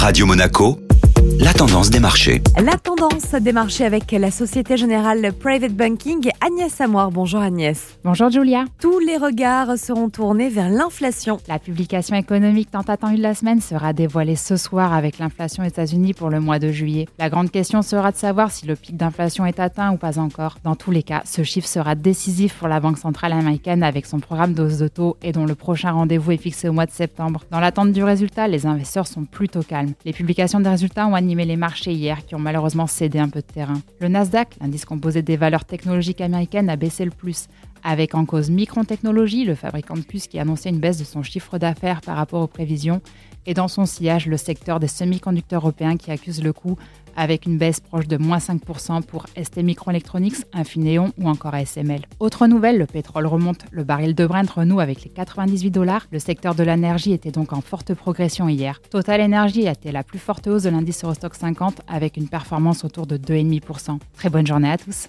Radio Monaco, la tendance des marchés. La tendance des marchés avec la Société Générale Private Banking. Agnès Amoir, bonjour Agnès. Bonjour Julia. Tous les regards seront tournés vers l'inflation. La publication économique tant attendue de la semaine sera dévoilée ce soir avec l'inflation aux États-Unis pour le mois de juillet. La grande question sera de savoir si le pic d'inflation est atteint ou pas encore. Dans tous les cas, ce chiffre sera décisif pour la Banque centrale américaine avec son programme d'hausse de taux et dont le prochain rendez-vous est fixé au mois de septembre. Dans l'attente du résultat, les investisseurs sont plutôt calmes. Les publications des résultats ont les marchés hier qui ont malheureusement cédé un peu de terrain. Le Nasdaq, l'indice composé des valeurs technologiques américaines, a baissé le plus, avec en cause Micron Technology, le fabricant de puces qui annonçait une baisse de son chiffre d'affaires par rapport aux prévisions, et dans son sillage le secteur des semi-conducteurs européens qui accuse le coup avec une baisse proche de moins 5% pour ST Microelectronics, Infineon ou encore ASML. Autre nouvelle, le pétrole remonte, le baril de Brent renoue avec les 98 dollars. Le secteur de l'énergie était donc en forte progression hier. Total Energy a été la plus forte hausse de l'indice Eurostock 50 avec une performance autour de 2,5%. Très bonne journée à tous.